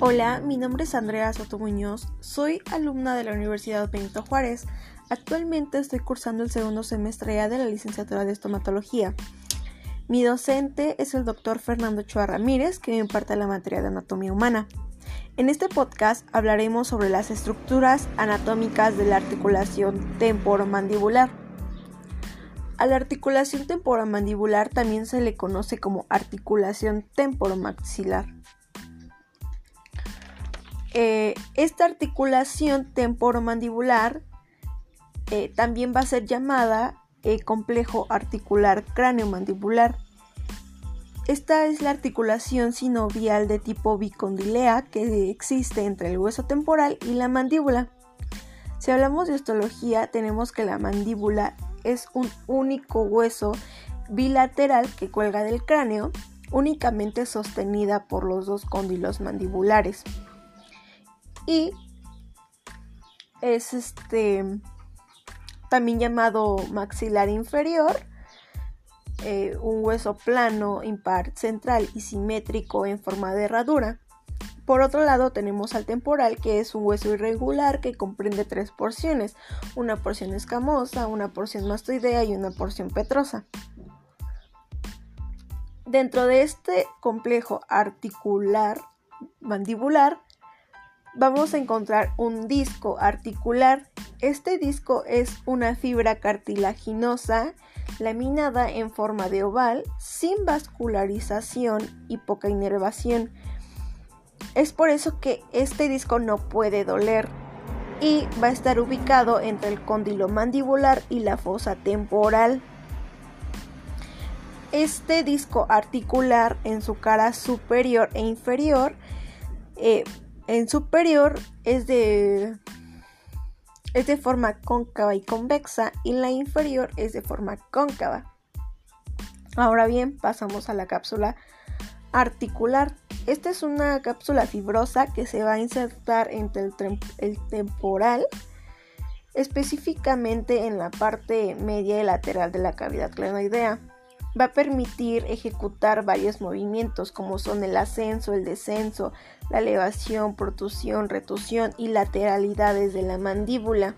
Hola, mi nombre es Andrea Soto Muñoz, soy alumna de la Universidad Benito Juárez. Actualmente estoy cursando el segundo semestre de la licenciatura de estomatología. Mi docente es el doctor Fernando Chua Ramírez, que me imparte la materia de anatomía humana. En este podcast hablaremos sobre las estructuras anatómicas de la articulación temporomandibular. A la articulación temporomandibular también se le conoce como articulación temporomaxilar. Eh, esta articulación temporomandibular eh, también va a ser llamada eh, complejo articular cráneo-mandibular. Esta es la articulación sinovial de tipo bicondilea que existe entre el hueso temporal y la mandíbula. Si hablamos de histología, tenemos que la mandíbula es un único hueso bilateral que cuelga del cráneo, únicamente sostenida por los dos cóndilos mandibulares y es este también llamado maxilar inferior, eh, un hueso plano, impar, central y simétrico en forma de herradura. Por otro lado tenemos al temporal, que es un hueso irregular que comprende tres porciones, una porción escamosa, una porción mastoidea y una porción petrosa. Dentro de este complejo articular mandibular vamos a encontrar un disco articular. Este disco es una fibra cartilaginosa laminada en forma de oval, sin vascularización y poca inervación. Es por eso que este disco no puede doler y va a estar ubicado entre el cóndilo mandibular y la fosa temporal. Este disco articular en su cara superior e inferior eh, en superior es de, es de forma cóncava y convexa y la inferior es de forma cóncava. Ahora bien, pasamos a la cápsula articular. Esta es una cápsula fibrosa que se va a insertar entre el, el temporal, específicamente en la parte media y lateral de la cavidad glenoidea va a permitir ejecutar varios movimientos como son el ascenso, el descenso, la elevación, protusión, retusión y lateralidades de la mandíbula.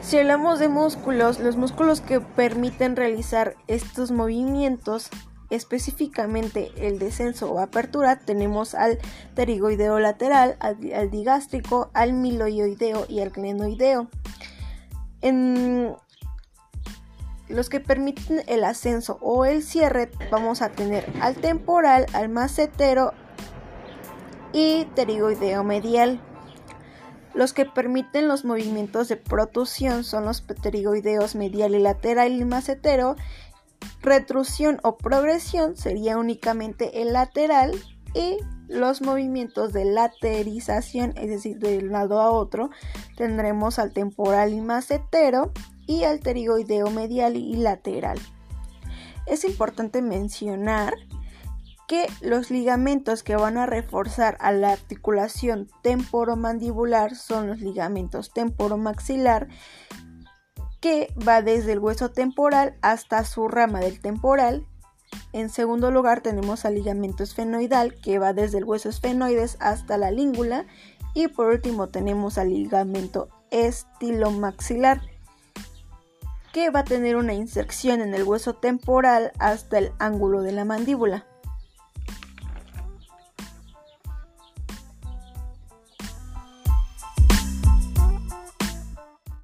Si hablamos de músculos, los músculos que permiten realizar estos movimientos, específicamente el descenso o apertura, tenemos al pterigoideo lateral, al, digástrico, al miloioideo y al glenoideo. En los que permiten el ascenso o el cierre vamos a tener al temporal, al macetero y pterigoideo medial. Los que permiten los movimientos de protusión son los pterigoideos medial y lateral y macetero. Retrusión o progresión sería únicamente el lateral y los movimientos de laterización, es decir, de un lado a otro, tendremos al temporal y macetero y al pterigoideo medial y lateral. Es importante mencionar que los ligamentos que van a reforzar a la articulación temporomandibular son los ligamentos temporomaxilar que va desde el hueso temporal hasta su rama del temporal. En segundo lugar tenemos al ligamento esfenoidal que va desde el hueso esfenoides hasta la língula y por último tenemos al ligamento estilomaxilar que va a tener una inserción en el hueso temporal hasta el ángulo de la mandíbula.